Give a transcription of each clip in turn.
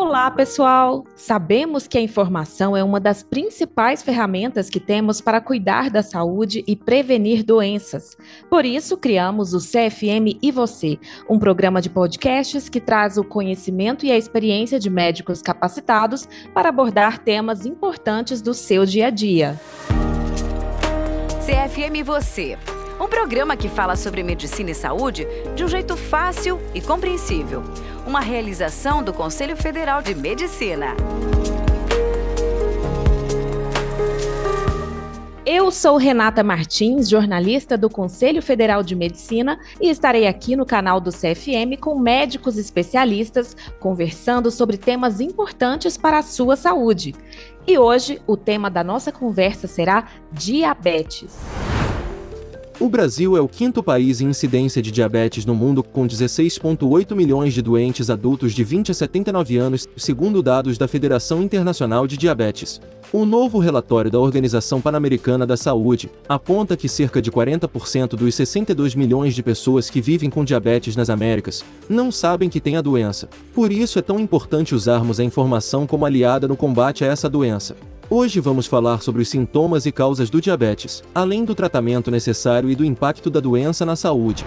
Olá, pessoal! Sabemos que a informação é uma das principais ferramentas que temos para cuidar da saúde e prevenir doenças. Por isso, criamos o CFM e Você, um programa de podcasts que traz o conhecimento e a experiência de médicos capacitados para abordar temas importantes do seu dia a dia. CFM Você um programa que fala sobre medicina e saúde de um jeito fácil e compreensível. Uma realização do Conselho Federal de Medicina. Eu sou Renata Martins, jornalista do Conselho Federal de Medicina, e estarei aqui no canal do CFM com médicos especialistas conversando sobre temas importantes para a sua saúde. E hoje o tema da nossa conversa será diabetes. O Brasil é o quinto país em incidência de diabetes no mundo, com 16,8 milhões de doentes adultos de 20 a 79 anos, segundo dados da Federação Internacional de Diabetes. O novo relatório da Organização Pan-Americana da Saúde aponta que cerca de 40% dos 62 milhões de pessoas que vivem com diabetes nas Américas não sabem que têm a doença. Por isso é tão importante usarmos a informação como aliada no combate a essa doença. Hoje vamos falar sobre os sintomas e causas do diabetes, além do tratamento necessário e do impacto da doença na saúde.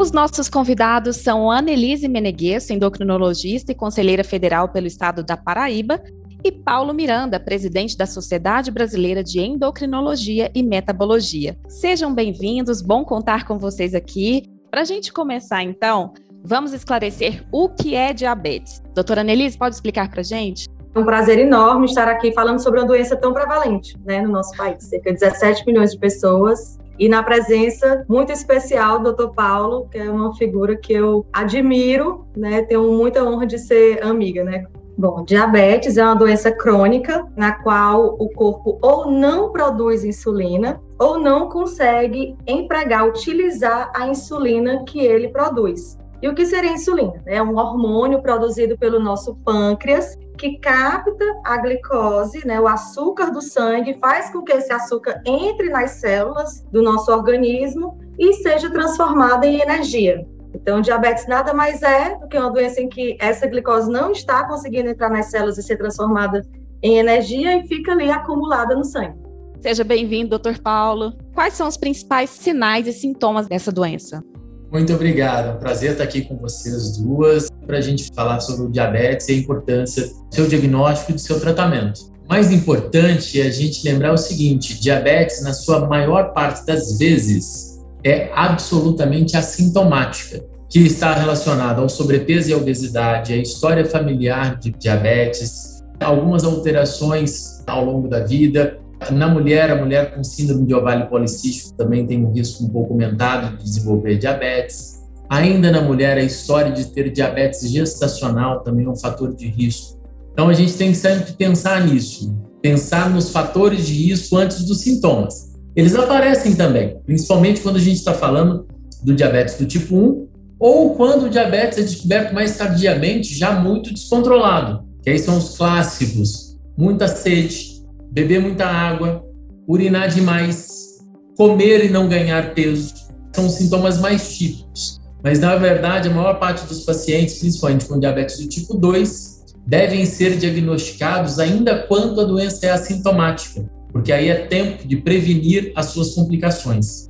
Os nossos convidados são Annelise Meneguesso, endocrinologista e conselheira federal pelo estado da Paraíba, e Paulo Miranda, presidente da Sociedade Brasileira de Endocrinologia e Metabologia. Sejam bem-vindos, bom contar com vocês aqui. Para a gente começar, então, vamos esclarecer o que é diabetes. Doutora Annelise, pode explicar para a gente? É um prazer enorme estar aqui falando sobre uma doença tão prevalente né, no nosso país. Cerca de 17 milhões de pessoas e na presença muito especial do Dr. Paulo, que é uma figura que eu admiro, né? Tenho muita honra de ser amiga, né? Bom, diabetes é uma doença crônica na qual o corpo ou não produz insulina ou não consegue empregar, utilizar a insulina que ele produz. E o que seria insulina? É um hormônio produzido pelo nosso pâncreas que capta a glicose, né, o açúcar do sangue, faz com que esse açúcar entre nas células do nosso organismo e seja transformado em energia. Então, diabetes nada mais é do que uma doença em que essa glicose não está conseguindo entrar nas células e ser transformada em energia e fica ali acumulada no sangue. Seja bem-vindo, doutor Paulo. Quais são os principais sinais e sintomas dessa doença? Muito obrigado. É um prazer estar aqui com vocês duas para a gente falar sobre o diabetes e a importância do seu diagnóstico e do seu tratamento. Mais importante é a gente lembrar o seguinte: diabetes, na sua maior parte das vezes, é absolutamente assintomática, que está relacionada ao sobrepeso e à obesidade, à história familiar de diabetes, algumas alterações ao longo da vida, na mulher, a mulher com síndrome de ovário policístico também tem um risco um pouco aumentado de desenvolver diabetes. Ainda na mulher, a história de ter diabetes gestacional também é um fator de risco. Então, a gente tem que sempre pensar nisso, pensar nos fatores de risco antes dos sintomas. Eles aparecem também, principalmente quando a gente está falando do diabetes do tipo 1 ou quando o diabetes é descoberto mais tardiamente, já muito descontrolado, que aí são os clássicos, muita sede, beber muita água, urinar demais, comer e não ganhar peso, são os sintomas mais típicos. Mas, na verdade, a maior parte dos pacientes, principalmente com diabetes do tipo 2, devem ser diagnosticados ainda quando a doença é assintomática, porque aí é tempo de prevenir as suas complicações.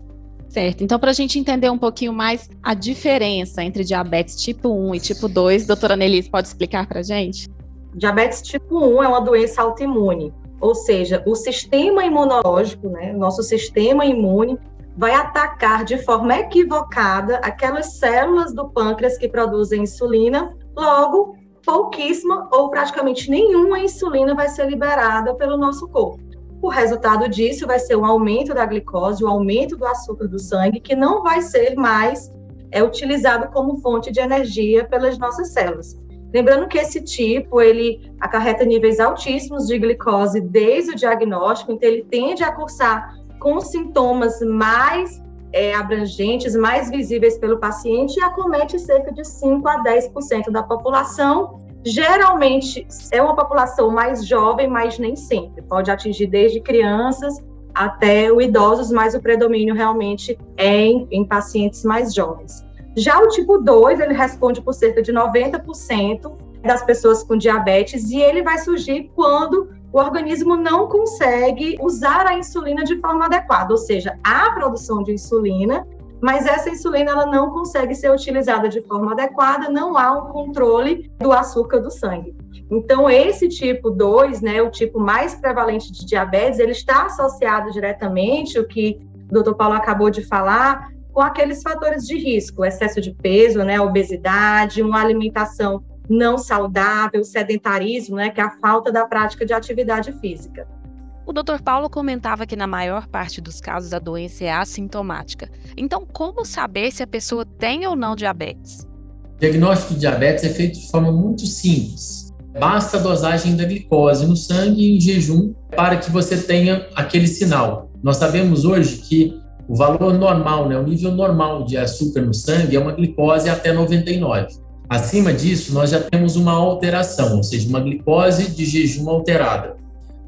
Certo. Então, para a gente entender um pouquinho mais a diferença entre diabetes tipo 1 e tipo 2, doutora Nelise, pode explicar para a gente? Diabetes tipo 1 é uma doença autoimune ou seja, o sistema imunológico, né, nosso sistema imune, vai atacar de forma equivocada aquelas células do pâncreas que produzem insulina, logo, pouquíssima ou praticamente nenhuma insulina vai ser liberada pelo nosso corpo. O resultado disso vai ser um aumento da glicose, o um aumento do açúcar do sangue, que não vai ser mais é utilizado como fonte de energia pelas nossas células. Lembrando que esse tipo, ele acarreta níveis altíssimos de glicose desde o diagnóstico, então ele tende a cursar com sintomas mais é, abrangentes, mais visíveis pelo paciente e acomete cerca de 5 a 10% da população. Geralmente é uma população mais jovem, mas nem sempre. Pode atingir desde crianças até idosos, mas o predomínio realmente é em, em pacientes mais jovens. Já o tipo 2, ele responde por cerca de 90%, das pessoas com diabetes e ele vai surgir quando o organismo não consegue usar a insulina de forma adequada, ou seja, há produção de insulina, mas essa insulina ela não consegue ser utilizada de forma adequada, não há um controle do açúcar do sangue. Então, esse tipo 2, né, o tipo mais prevalente de diabetes, ele está associado diretamente, o que o Dr. Paulo acabou de falar, com aqueles fatores de risco, excesso de peso, né, obesidade, uma alimentação não saudável, sedentarismo, né, que é a falta da prática de atividade física. O Dr. Paulo comentava que na maior parte dos casos a doença é assintomática. Então, como saber se a pessoa tem ou não diabetes? O diagnóstico de diabetes é feito de forma muito simples. Basta a dosagem da glicose no sangue em jejum para que você tenha aquele sinal. Nós sabemos hoje que o valor normal, né, o nível normal de açúcar no sangue é uma glicose até 99. Acima disso, nós já temos uma alteração, ou seja, uma glicose de jejum alterada.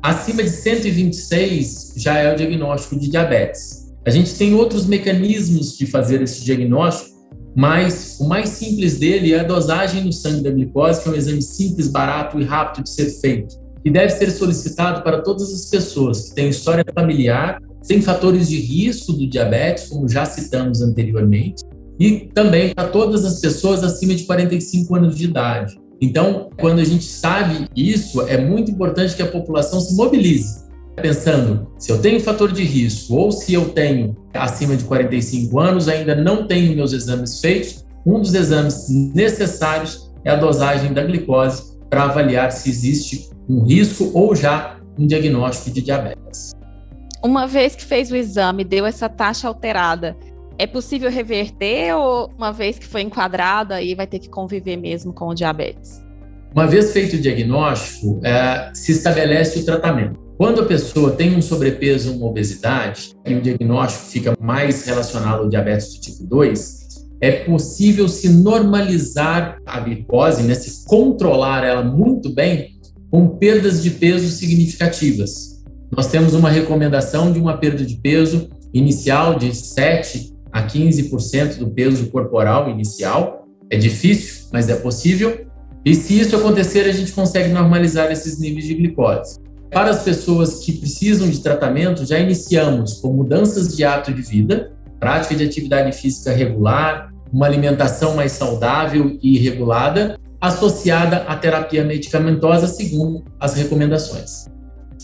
Acima de 126 já é o diagnóstico de diabetes. A gente tem outros mecanismos de fazer esse diagnóstico, mas o mais simples dele é a dosagem no sangue da glicose, que é um exame simples, barato e rápido de ser feito. E deve ser solicitado para todas as pessoas que têm história familiar, têm fatores de risco do diabetes, como já citamos anteriormente, e também para todas as pessoas acima de 45 anos de idade. Então, quando a gente sabe isso, é muito importante que a população se mobilize, pensando se eu tenho fator de risco ou se eu tenho acima de 45 anos, ainda não tenho meus exames feitos. Um dos exames necessários é a dosagem da glicose para avaliar se existe um risco ou já um diagnóstico de diabetes. Uma vez que fez o exame, deu essa taxa alterada, é possível reverter ou uma vez que foi enquadrada aí vai ter que conviver mesmo com o diabetes? Uma vez feito o diagnóstico, é, se estabelece o tratamento. Quando a pessoa tem um sobrepeso uma obesidade e o diagnóstico fica mais relacionado ao diabetes do tipo 2, é possível se normalizar a glicose, né, se controlar ela muito bem com perdas de peso significativas. Nós temos uma recomendação de uma perda de peso inicial de 7 a 15% do peso corporal inicial. É difícil, mas é possível. E se isso acontecer, a gente consegue normalizar esses níveis de glicose. Para as pessoas que precisam de tratamento, já iniciamos com mudanças de hábito de vida, prática de atividade física regular, uma alimentação mais saudável e regulada, associada à terapia medicamentosa, segundo as recomendações.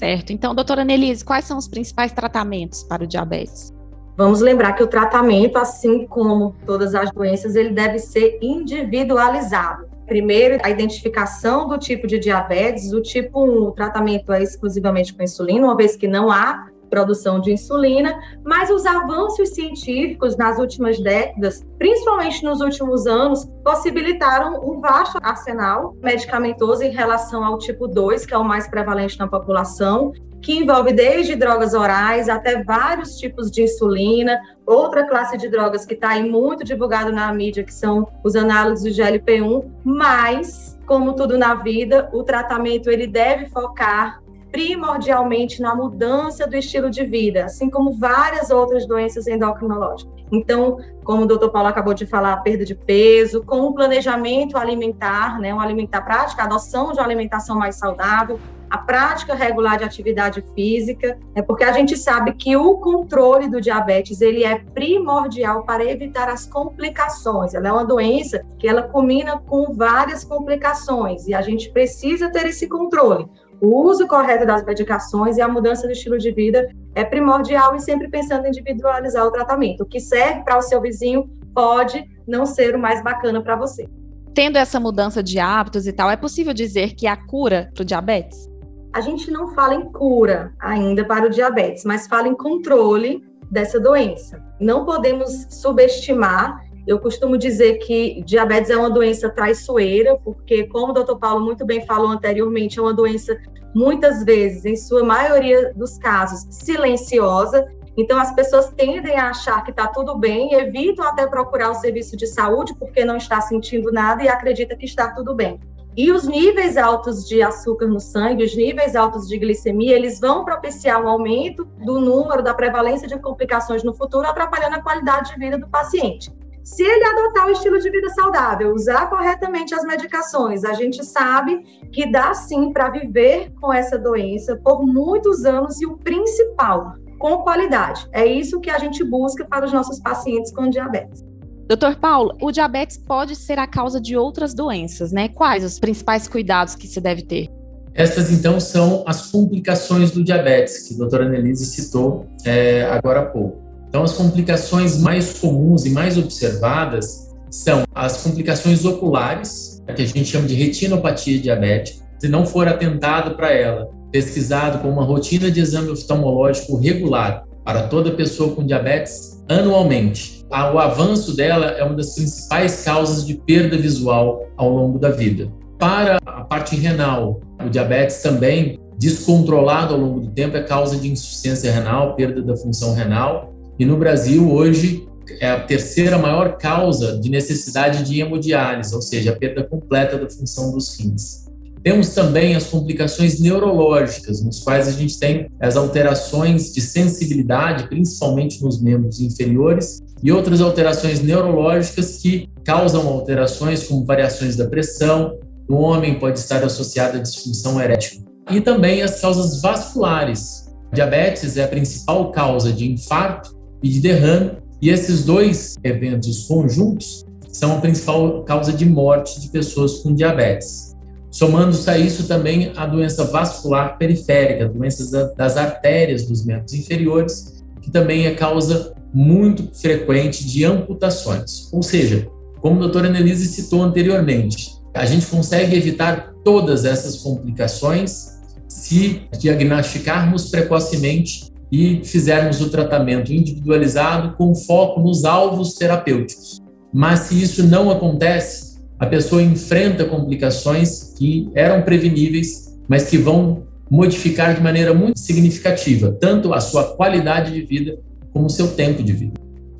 Certo. Então, doutora Nelise, quais são os principais tratamentos para o diabetes? Vamos lembrar que o tratamento, assim como todas as doenças, ele deve ser individualizado. Primeiro, a identificação do tipo de diabetes. O tipo 1, o tratamento é exclusivamente com insulina, uma vez que não há produção de insulina, mas os avanços científicos nas últimas décadas, principalmente nos últimos anos, possibilitaram um vasto arsenal medicamentoso em relação ao tipo 2, que é o mais prevalente na população, que envolve desde drogas orais até vários tipos de insulina, outra classe de drogas que está muito divulgado na mídia, que são os análogos do GLP-1, mas, como tudo na vida, o tratamento ele deve focar primordialmente na mudança do estilo de vida, assim como várias outras doenças endocrinológicas. Então, como o doutor Paulo acabou de falar, a perda de peso, com o planejamento alimentar, né, um alimentar prática, a adoção de uma alimentação mais saudável, a prática regular de atividade física, é porque a gente sabe que o controle do diabetes ele é primordial para evitar as complicações. Ela é uma doença que ela combina com várias complicações e a gente precisa ter esse controle. O uso correto das medicações e a mudança do estilo de vida é primordial e sempre pensando em individualizar o tratamento. O que serve para o seu vizinho pode não ser o mais bacana para você. Tendo essa mudança de hábitos e tal, é possível dizer que há cura para o diabetes? a gente não fala em cura ainda para o diabetes, mas fala em controle dessa doença. Não podemos subestimar. Eu costumo dizer que diabetes é uma doença traiçoeira, porque, como o doutor Paulo muito bem falou anteriormente, é uma doença, muitas vezes, em sua maioria dos casos, silenciosa. Então, as pessoas tendem a achar que está tudo bem, evitam até procurar o serviço de saúde porque não está sentindo nada e acredita que está tudo bem. E os níveis altos de açúcar no sangue, os níveis altos de glicemia, eles vão propiciar um aumento do número, da prevalência de complicações no futuro, atrapalhando a qualidade de vida do paciente. Se ele adotar o estilo de vida saudável, usar corretamente as medicações, a gente sabe que dá sim para viver com essa doença por muitos anos e o principal, com qualidade. É isso que a gente busca para os nossos pacientes com diabetes. Doutor Paulo, o diabetes pode ser a causa de outras doenças, né? Quais os principais cuidados que se deve ter? Estas, então, são as complicações do diabetes, que a doutora Annelise citou é, agora há pouco. Então, as complicações mais comuns e mais observadas são as complicações oculares, que a gente chama de retinopatia diabética. Se não for atentado para ela, pesquisado com uma rotina de exame oftalmológico regular para toda pessoa com diabetes anualmente, o avanço dela é uma das principais causas de perda visual ao longo da vida. Para a parte renal, o diabetes também descontrolado ao longo do tempo é causa de insuficiência renal, perda da função renal. E no Brasil, hoje, é a terceira maior causa de necessidade de hemodiálise, ou seja, a perda completa da função dos rins. Temos também as complicações neurológicas, nos quais a gente tem as alterações de sensibilidade, principalmente nos membros inferiores, e outras alterações neurológicas que causam alterações como variações da pressão, no homem pode estar associada à disfunção erétil. E também as causas vasculares. Diabetes é a principal causa de infarto e de derrame, e esses dois eventos conjuntos são a principal causa de morte de pessoas com diabetes. Somando-se a isso também a doença vascular periférica, doenças das artérias dos membros inferiores, que também é causa muito frequente de amputações. Ou seja, como a doutora Annelise citou anteriormente, a gente consegue evitar todas essas complicações se diagnosticarmos precocemente e fizermos o tratamento individualizado com foco nos alvos terapêuticos. Mas se isso não acontece, a pessoa enfrenta complicações que eram preveníveis, mas que vão modificar de maneira muito significativa tanto a sua qualidade de vida como o seu tempo de vida.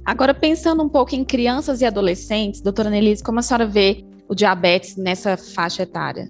Agora, pensando um pouco em crianças e adolescentes, doutora Nelise, como a senhora vê o diabetes nessa faixa etária?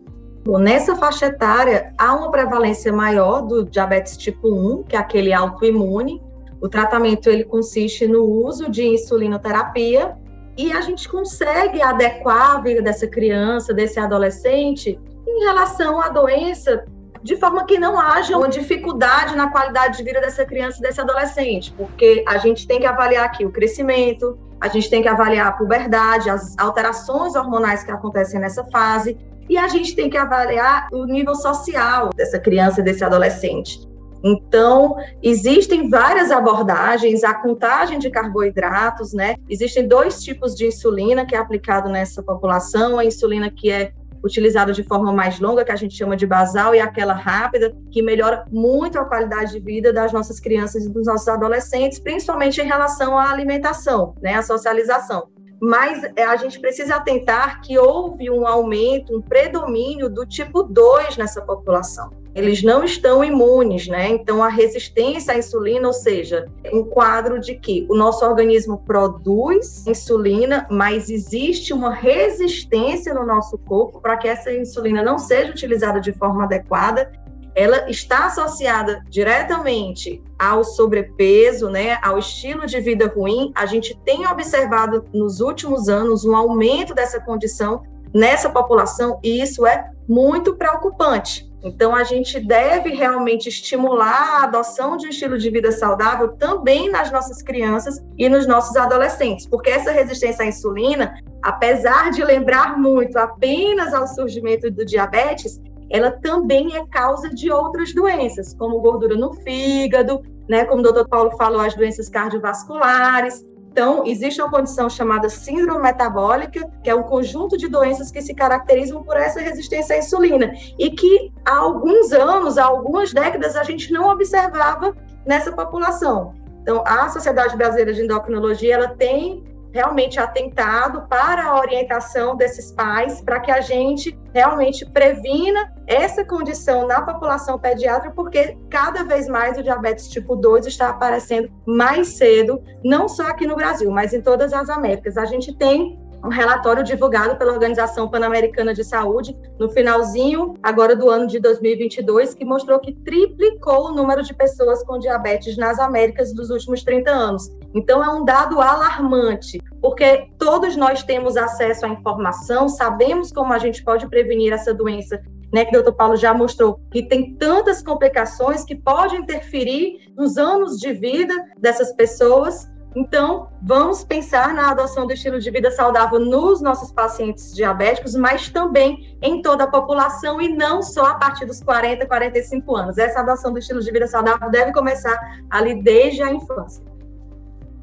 Bom, nessa faixa etária, há uma prevalência maior do diabetes tipo 1, que é aquele autoimune. O tratamento ele consiste no uso de insulinoterapia e a gente consegue adequar a vida dessa criança, desse adolescente, em relação à doença de forma que não haja uma dificuldade na qualidade de vida dessa criança e desse adolescente, porque a gente tem que avaliar aqui o crescimento, a gente tem que avaliar a puberdade, as alterações hormonais que acontecem nessa fase, e a gente tem que avaliar o nível social dessa criança desse adolescente. Então, existem várias abordagens, a contagem de carboidratos, né? Existem dois tipos de insulina que é aplicado nessa população, a insulina que é utilizada de forma mais longa, que a gente chama de basal, e aquela rápida, que melhora muito a qualidade de vida das nossas crianças e dos nossos adolescentes, principalmente em relação à alimentação, né, à socialização. Mas é, a gente precisa atentar que houve um aumento, um predomínio do tipo 2 nessa população eles não estão imunes, né? Então, a resistência à insulina, ou seja, um quadro de que o nosso organismo produz insulina, mas existe uma resistência no nosso corpo para que essa insulina não seja utilizada de forma adequada. Ela está associada diretamente ao sobrepeso, né, ao estilo de vida ruim. A gente tem observado nos últimos anos um aumento dessa condição nessa população e isso é muito preocupante. Então, a gente deve realmente estimular a adoção de um estilo de vida saudável também nas nossas crianças e nos nossos adolescentes, porque essa resistência à insulina, apesar de lembrar muito apenas ao surgimento do diabetes, ela também é causa de outras doenças, como gordura no fígado, né, como o doutor Paulo falou, as doenças cardiovasculares, então, existe uma condição chamada síndrome metabólica, que é um conjunto de doenças que se caracterizam por essa resistência à insulina e que há alguns anos, há algumas décadas, a gente não observava nessa população. Então, a Sociedade Brasileira de Endocrinologia, ela tem realmente atentado para a orientação desses pais, para que a gente realmente previna essa condição na população pediátrica, porque cada vez mais o diabetes tipo 2 está aparecendo mais cedo, não só aqui no Brasil, mas em todas as Américas. A gente tem um relatório divulgado pela Organização Pan-Americana de Saúde no finalzinho agora do ano de 2022, que mostrou que triplicou o número de pessoas com diabetes nas Américas dos últimos 30 anos. Então, é um dado alarmante, porque todos nós temos acesso à informação, sabemos como a gente pode prevenir essa doença né, que o doutor Paulo já mostrou, que tem tantas complicações que pode interferir nos anos de vida dessas pessoas. Então, vamos pensar na adoção do estilo de vida saudável nos nossos pacientes diabéticos, mas também em toda a população e não só a partir dos 40, 45 anos. Essa adoção do estilo de vida saudável deve começar ali desde a infância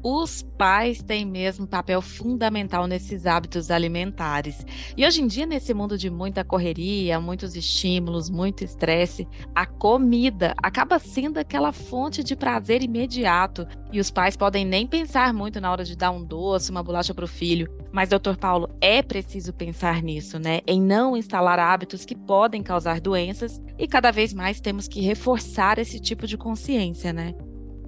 os pais têm mesmo papel fundamental nesses hábitos alimentares. E hoje em dia, nesse mundo de muita correria, muitos estímulos, muito estresse, a comida acaba sendo aquela fonte de prazer imediato. E os pais podem nem pensar muito na hora de dar um doce, uma bolacha para o filho. Mas, doutor Paulo, é preciso pensar nisso, né? Em não instalar hábitos que podem causar doenças e cada vez mais temos que reforçar esse tipo de consciência, né?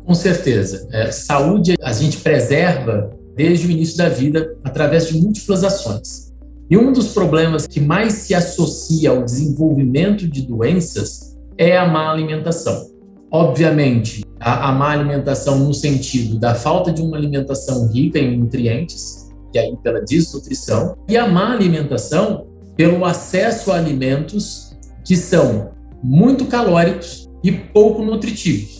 Com certeza. É, saúde a gente preserva desde o início da vida através de múltiplas ações. E um dos problemas que mais se associa ao desenvolvimento de doenças é a má alimentação. Obviamente, a, a má alimentação no sentido da falta de uma alimentação rica em nutrientes, e aí pela desnutrição, e a má alimentação pelo acesso a alimentos que são muito calóricos e pouco nutritivos.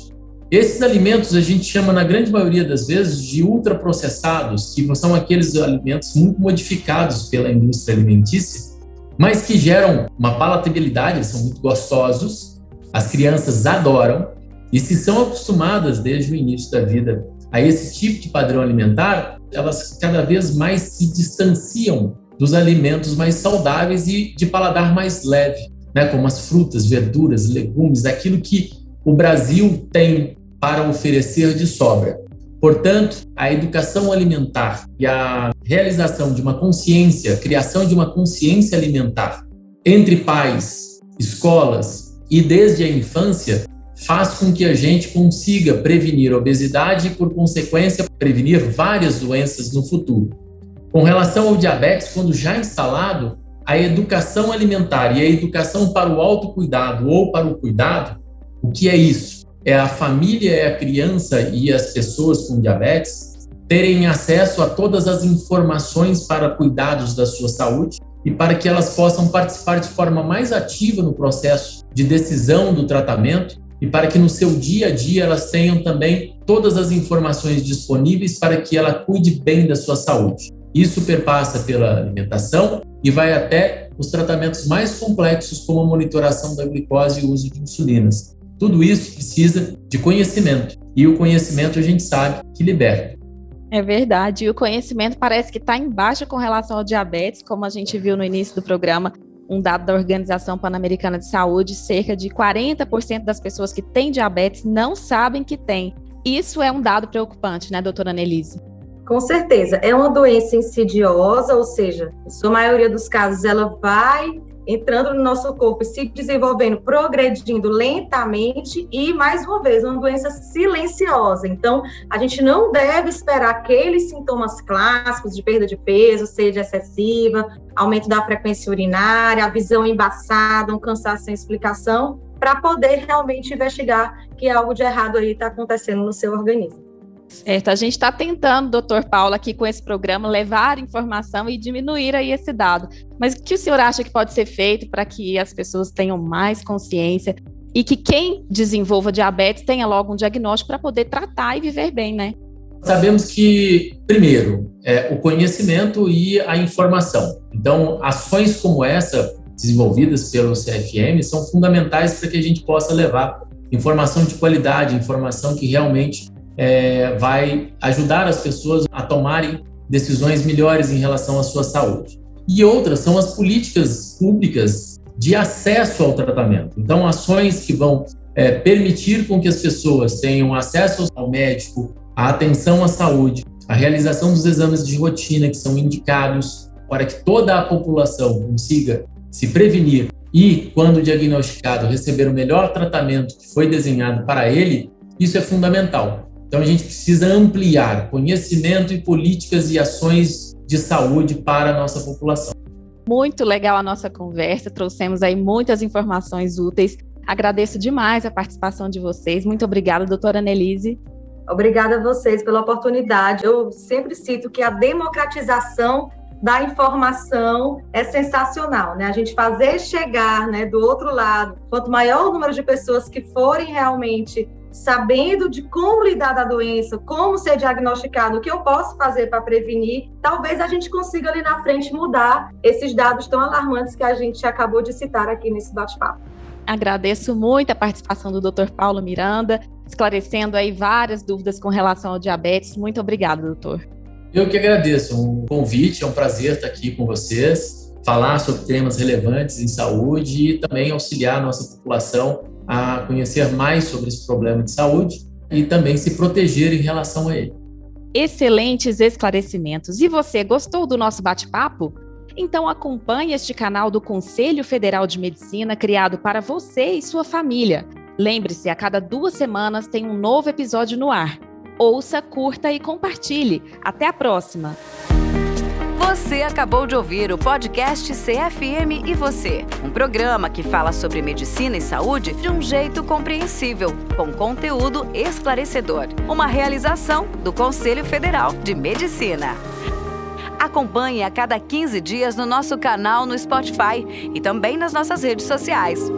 Esses alimentos a gente chama, na grande maioria das vezes, de ultraprocessados, que são aqueles alimentos muito modificados pela indústria alimentícia, mas que geram uma palatabilidade, são muito gostosos, as crianças adoram, e se são acostumadas desde o início da vida a esse tipo de padrão alimentar, elas cada vez mais se distanciam dos alimentos mais saudáveis e de paladar mais leve, né, como as frutas, verduras, legumes, aquilo que o Brasil tem para oferecer de sobra. Portanto, a educação alimentar e a realização de uma consciência, criação de uma consciência alimentar entre pais, escolas e desde a infância faz com que a gente consiga prevenir a obesidade e, por consequência, prevenir várias doenças no futuro. Com relação ao diabetes, quando já instalado, a educação alimentar e a educação para o autocuidado ou para o cuidado, o que é isso? É a família, é a criança e as pessoas com diabetes terem acesso a todas as informações para cuidados da sua saúde e para que elas possam participar de forma mais ativa no processo de decisão do tratamento e para que no seu dia a dia elas tenham também todas as informações disponíveis para que ela cuide bem da sua saúde. Isso perpassa pela alimentação e vai até os tratamentos mais complexos, como a monitoração da glicose e o uso de insulinas. Tudo isso precisa de conhecimento. E o conhecimento a gente sabe que liberta. É verdade. E o conhecimento parece que está embaixo com relação ao diabetes, como a gente viu no início do programa. Um dado da Organização Pan-Americana de Saúde: cerca de 40% das pessoas que têm diabetes não sabem que têm. Isso é um dado preocupante, né, doutora Annelise? Com certeza. É uma doença insidiosa, ou seja, em sua maioria dos casos, ela vai entrando no nosso corpo e se desenvolvendo, progredindo lentamente e, mais uma vez, uma doença silenciosa. Então, a gente não deve esperar aqueles sintomas clássicos de perda de peso, sede excessiva, aumento da frequência urinária, a visão embaçada, um cansaço sem explicação, para poder realmente investigar que algo de errado aí está acontecendo no seu organismo. Certo, a gente está tentando, doutor Paulo, aqui com esse programa, levar informação e diminuir aí esse dado. Mas o que o senhor acha que pode ser feito para que as pessoas tenham mais consciência e que quem desenvolva diabetes tenha logo um diagnóstico para poder tratar e viver bem, né? Sabemos que, primeiro, é o conhecimento e a informação. Então, ações como essa, desenvolvidas pelo CFM, são fundamentais para que a gente possa levar informação de qualidade, informação que realmente é, vai ajudar as pessoas a tomarem decisões melhores em relação à sua saúde. E outras são as políticas públicas de acesso ao tratamento. Então, ações que vão é, permitir com que as pessoas tenham acesso ao médico, à atenção à saúde, a realização dos exames de rotina que são indicados para que toda a população consiga se prevenir e, quando diagnosticado, receber o melhor tratamento que foi desenhado para ele, isso é fundamental. Então, a gente precisa ampliar conhecimento e políticas e ações de saúde para a nossa população. Muito legal a nossa conversa, trouxemos aí muitas informações úteis. Agradeço demais a participação de vocês. Muito obrigada, doutora Nelise. Obrigada a vocês pela oportunidade. Eu sempre cito que a democratização da informação é sensacional, né? A gente fazer chegar, né, do outro lado, quanto maior o número de pessoas que forem realmente sabendo de como lidar da doença, como ser diagnosticado, o que eu posso fazer para prevenir, talvez a gente consiga ali na frente mudar esses dados tão alarmantes que a gente acabou de citar aqui nesse bate-papo. Agradeço muito a participação do Dr. Paulo Miranda, esclarecendo aí várias dúvidas com relação ao diabetes. Muito obrigada, doutor. Eu que agradeço o convite, é um prazer estar aqui com vocês, falar sobre temas relevantes em saúde e também auxiliar a nossa população a conhecer mais sobre esse problema de saúde e também se proteger em relação a ele. Excelentes esclarecimentos. E você gostou do nosso bate-papo? Então acompanhe este canal do Conselho Federal de Medicina criado para você e sua família. Lembre-se, a cada duas semanas tem um novo episódio no ar. Ouça, curta e compartilhe. Até a próxima! Você acabou de ouvir o podcast CFM e Você, um programa que fala sobre medicina e saúde de um jeito compreensível, com conteúdo esclarecedor. Uma realização do Conselho Federal de Medicina. Acompanhe a cada 15 dias no nosso canal no Spotify e também nas nossas redes sociais.